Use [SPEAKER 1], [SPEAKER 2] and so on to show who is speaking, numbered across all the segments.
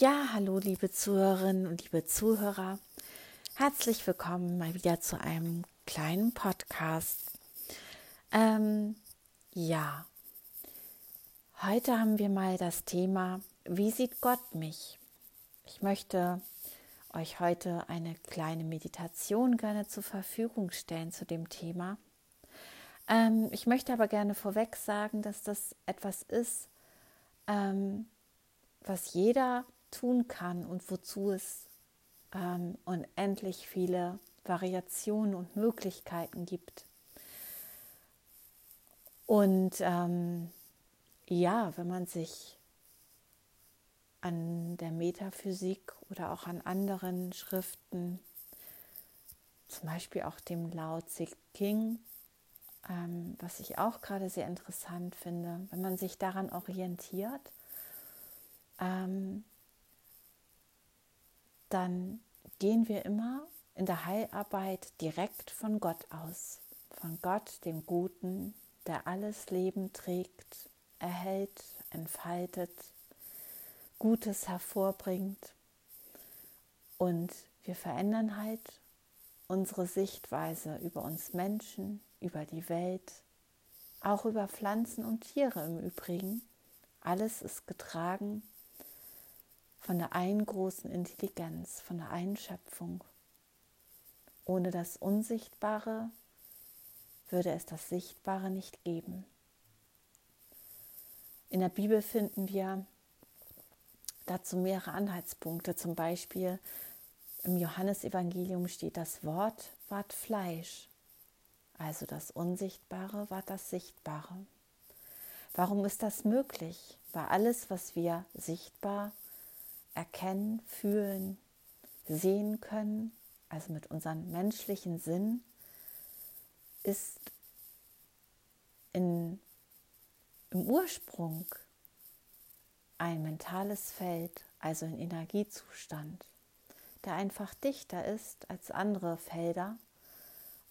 [SPEAKER 1] Ja, hallo liebe Zuhörerinnen und liebe Zuhörer. Herzlich willkommen mal wieder zu einem kleinen Podcast. Ähm, ja, heute haben wir mal das Thema, wie sieht Gott mich? Ich möchte euch heute eine kleine Meditation gerne zur Verfügung stellen zu dem Thema. Ähm, ich möchte aber gerne vorweg sagen, dass das etwas ist, ähm, was jeder tun kann und wozu es ähm, unendlich viele Variationen und Möglichkeiten gibt. Und ähm, ja, wenn man sich an der Metaphysik oder auch an anderen Schriften, zum Beispiel auch dem Lao Tse King, ähm, was ich auch gerade sehr interessant finde, wenn man sich daran orientiert, ähm, dann gehen wir immer in der Heilarbeit direkt von Gott aus, von Gott, dem Guten, der alles Leben trägt, erhält, entfaltet, Gutes hervorbringt. Und wir verändern halt unsere Sichtweise über uns Menschen, über die Welt, auch über Pflanzen und Tiere im Übrigen. Alles ist getragen von der einen großen Intelligenz, von der einen Schöpfung. Ohne das Unsichtbare würde es das Sichtbare nicht geben. In der Bibel finden wir dazu mehrere Anhaltspunkte. Zum Beispiel im Johannesevangelium steht das Wort ward Fleisch. Also das Unsichtbare war das Sichtbare. Warum ist das möglich? Weil alles, was wir sichtbar erkennen, fühlen, sehen können, also mit unserem menschlichen Sinn, ist in, im Ursprung ein mentales Feld, also ein Energiezustand, der einfach dichter ist als andere Felder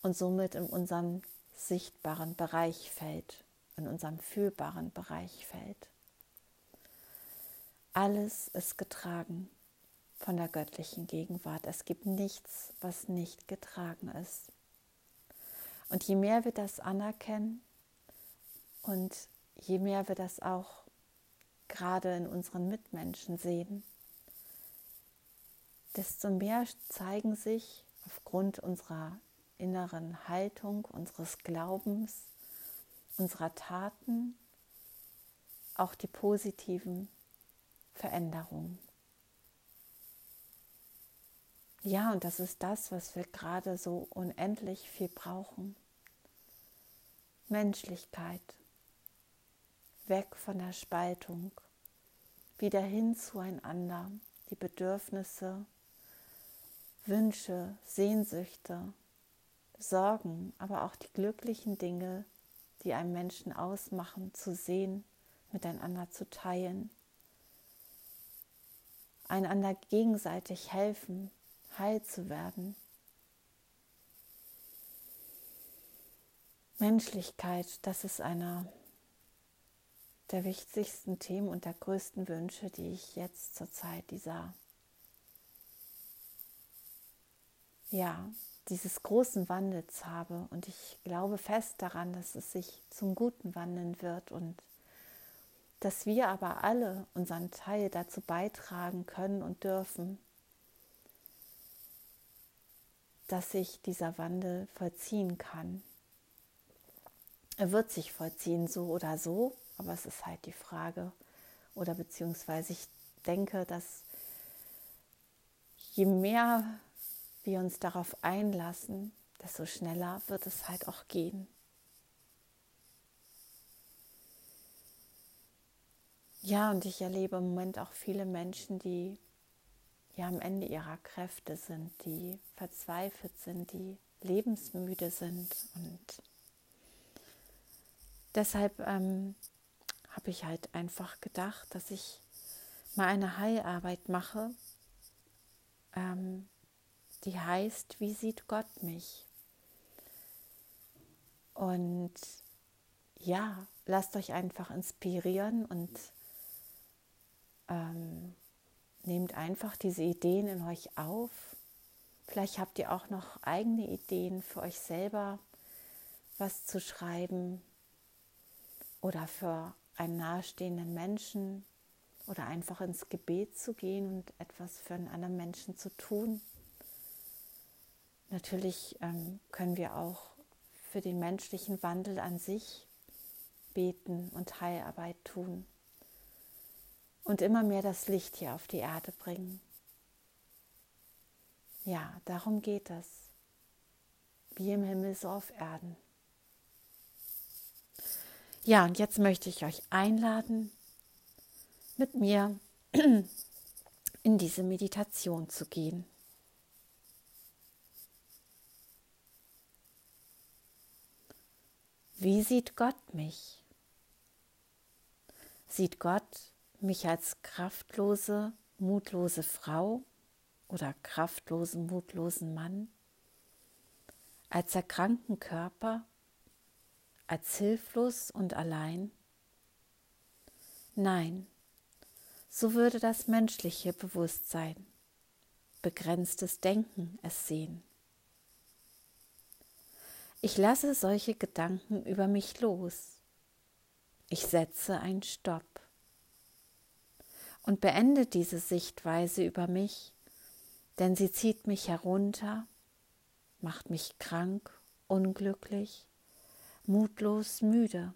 [SPEAKER 1] und somit in unserem sichtbaren Bereich fällt, in unserem fühlbaren Bereich fällt. Alles ist getragen von der göttlichen Gegenwart. Es gibt nichts, was nicht getragen ist. Und je mehr wir das anerkennen und je mehr wir das auch gerade in unseren Mitmenschen sehen, desto mehr zeigen sich aufgrund unserer inneren Haltung, unseres Glaubens, unserer Taten auch die positiven Veränderungen. Ja, und das ist das, was wir gerade so unendlich viel brauchen. Menschlichkeit. Weg von der Spaltung. Wieder hin zueinander. Die Bedürfnisse, Wünsche, Sehnsüchte, Sorgen, aber auch die glücklichen Dinge, die einen Menschen ausmachen, zu sehen, miteinander zu teilen, einander gegenseitig helfen, heil zu werden. Menschlichkeit, das ist einer der wichtigsten Themen und der größten Wünsche, die ich jetzt zur Zeit dieser ja, dieses großen Wandels habe. Und ich glaube fest daran, dass es sich zum Guten wandeln wird und dass wir aber alle unseren Teil dazu beitragen können und dürfen, dass sich dieser Wandel vollziehen kann. Er wird sich vollziehen, so oder so, aber es ist halt die Frage, oder beziehungsweise ich denke, dass je mehr wir uns darauf einlassen, desto schneller wird es halt auch gehen. Ja, und ich erlebe im Moment auch viele Menschen, die ja am Ende ihrer Kräfte sind, die verzweifelt sind, die lebensmüde sind. Und deshalb ähm, habe ich halt einfach gedacht, dass ich mal eine Heilarbeit mache, ähm, die heißt, wie sieht Gott mich? Und ja, lasst euch einfach inspirieren und ähm, nehmt einfach diese Ideen in euch auf. Vielleicht habt ihr auch noch eigene Ideen für euch selber, was zu schreiben oder für einen nahestehenden Menschen oder einfach ins Gebet zu gehen und etwas für einen anderen Menschen zu tun. Natürlich ähm, können wir auch für den menschlichen Wandel an sich beten und Heilarbeit tun und immer mehr das Licht hier auf die Erde bringen. Ja, darum geht es. Wie im Himmel, so auf Erden. Ja, und jetzt möchte ich euch einladen, mit mir in diese Meditation zu gehen. Wie sieht Gott mich? Sieht Gott mich als kraftlose, mutlose Frau oder kraftlosen, mutlosen Mann? Als erkrankten Körper? Als hilflos und allein? Nein, so würde das menschliche Bewusstsein, begrenztes Denken es sehen. Ich lasse solche Gedanken über mich los. Ich setze einen Stopp und beende diese Sichtweise über mich, denn sie zieht mich herunter, macht mich krank, unglücklich, mutlos, müde.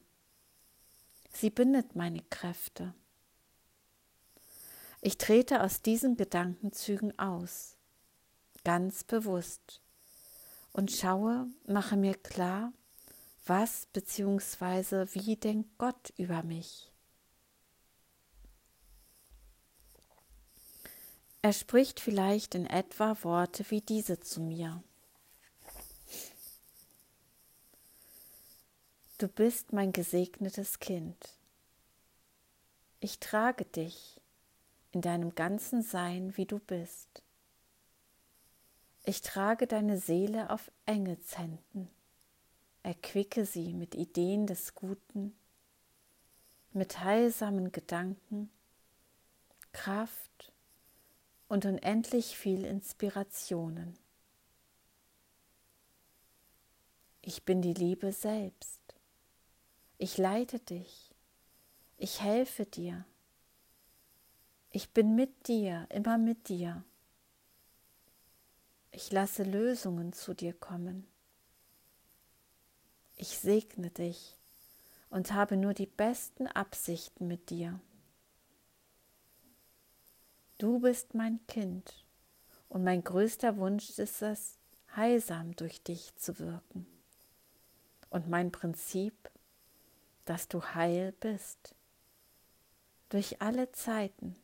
[SPEAKER 1] Sie bindet meine Kräfte. Ich trete aus diesen Gedankenzügen aus, ganz bewusst und schaue, mache mir klar, was bzw. wie denkt Gott über mich. Er spricht vielleicht in etwa Worte wie diese zu mir. Du bist mein gesegnetes Kind. Ich trage dich in deinem ganzen Sein, wie du bist. Ich trage deine Seele auf Engelshänden, erquicke sie mit Ideen des Guten, mit heilsamen Gedanken, Kraft und unendlich viel Inspirationen. Ich bin die Liebe selbst. Ich leite dich. Ich helfe dir. Ich bin mit dir, immer mit dir. Ich lasse Lösungen zu dir kommen. Ich segne dich und habe nur die besten Absichten mit dir. Du bist mein Kind und mein größter Wunsch ist es, heilsam durch dich zu wirken. Und mein Prinzip, dass du heil bist, durch alle Zeiten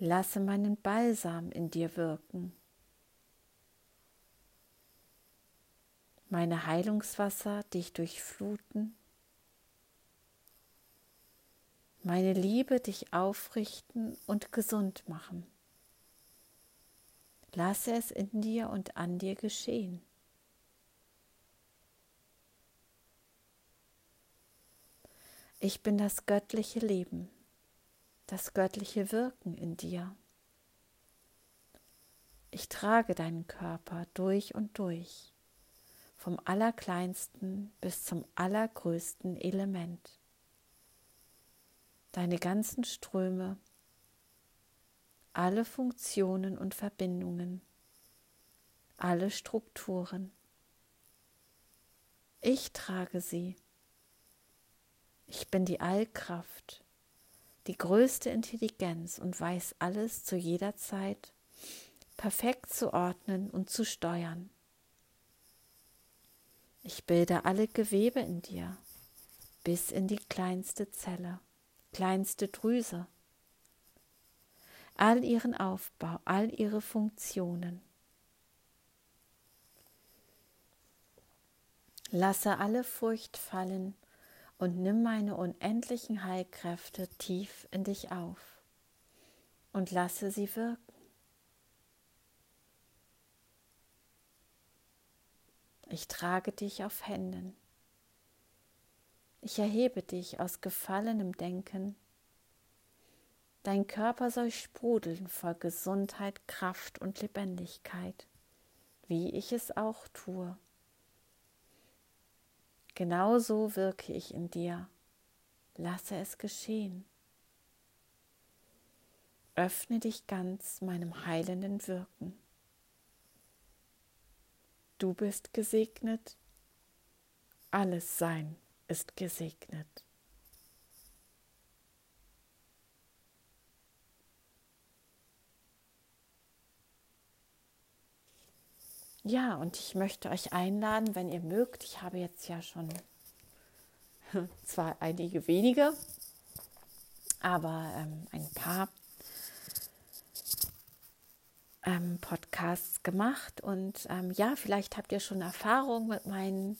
[SPEAKER 1] Lasse meinen Balsam in dir wirken. Meine Heilungswasser dich durchfluten. Meine Liebe dich aufrichten und gesund machen. Lasse es in dir und an dir geschehen. Ich bin das göttliche Leben das göttliche Wirken in dir. Ich trage deinen Körper durch und durch, vom allerkleinsten bis zum allergrößten Element. Deine ganzen Ströme, alle Funktionen und Verbindungen, alle Strukturen. Ich trage sie. Ich bin die Allkraft, die größte Intelligenz und weiß alles zu jeder Zeit perfekt zu ordnen und zu steuern. Ich bilde alle Gewebe in dir bis in die kleinste Zelle, kleinste Drüse, all ihren Aufbau, all ihre Funktionen. Lasse alle Furcht fallen und nimm meine unendlichen Heilkräfte tief in dich auf und lasse sie wirken. Ich trage dich auf Händen. Ich erhebe dich aus gefallenem Denken Dein Körper soll sprudeln vor Gesundheit, Kraft und Lebendigkeit, wie ich es auch tue. Genauso wirke ich in dir. Lasse es geschehen. Öffne dich ganz meinem heilenden Wirken. Du bist gesegnet, alles Sein ist gesegnet. Ja, und ich möchte euch einladen, wenn ihr mögt. Ich habe jetzt ja schon zwar einige wenige, aber ähm, ein paar ähm, Podcasts gemacht. Und ähm, ja, vielleicht habt ihr schon Erfahrung mit meinen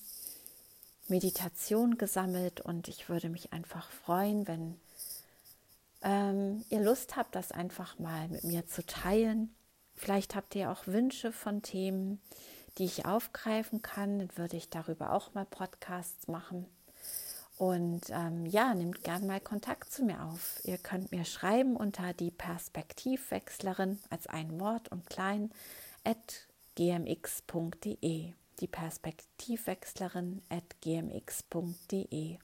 [SPEAKER 1] Meditationen gesammelt. Und ich würde mich einfach freuen, wenn ähm, ihr Lust habt, das einfach mal mit mir zu teilen. Vielleicht habt ihr auch Wünsche von Themen, die ich aufgreifen kann. Dann würde ich darüber auch mal Podcasts machen. Und ähm, ja, nehmt gerne mal Kontakt zu mir auf. Ihr könnt mir schreiben unter die Perspektivwechslerin als ein Wort und klein at gmx.de. Die Perspektivwechslerin at gmx.de.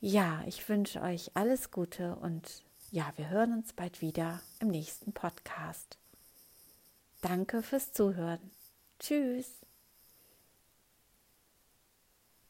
[SPEAKER 1] Ja, ich wünsche euch alles Gute und ja, wir hören uns bald wieder im nächsten Podcast. Danke fürs Zuhören. Tschüss.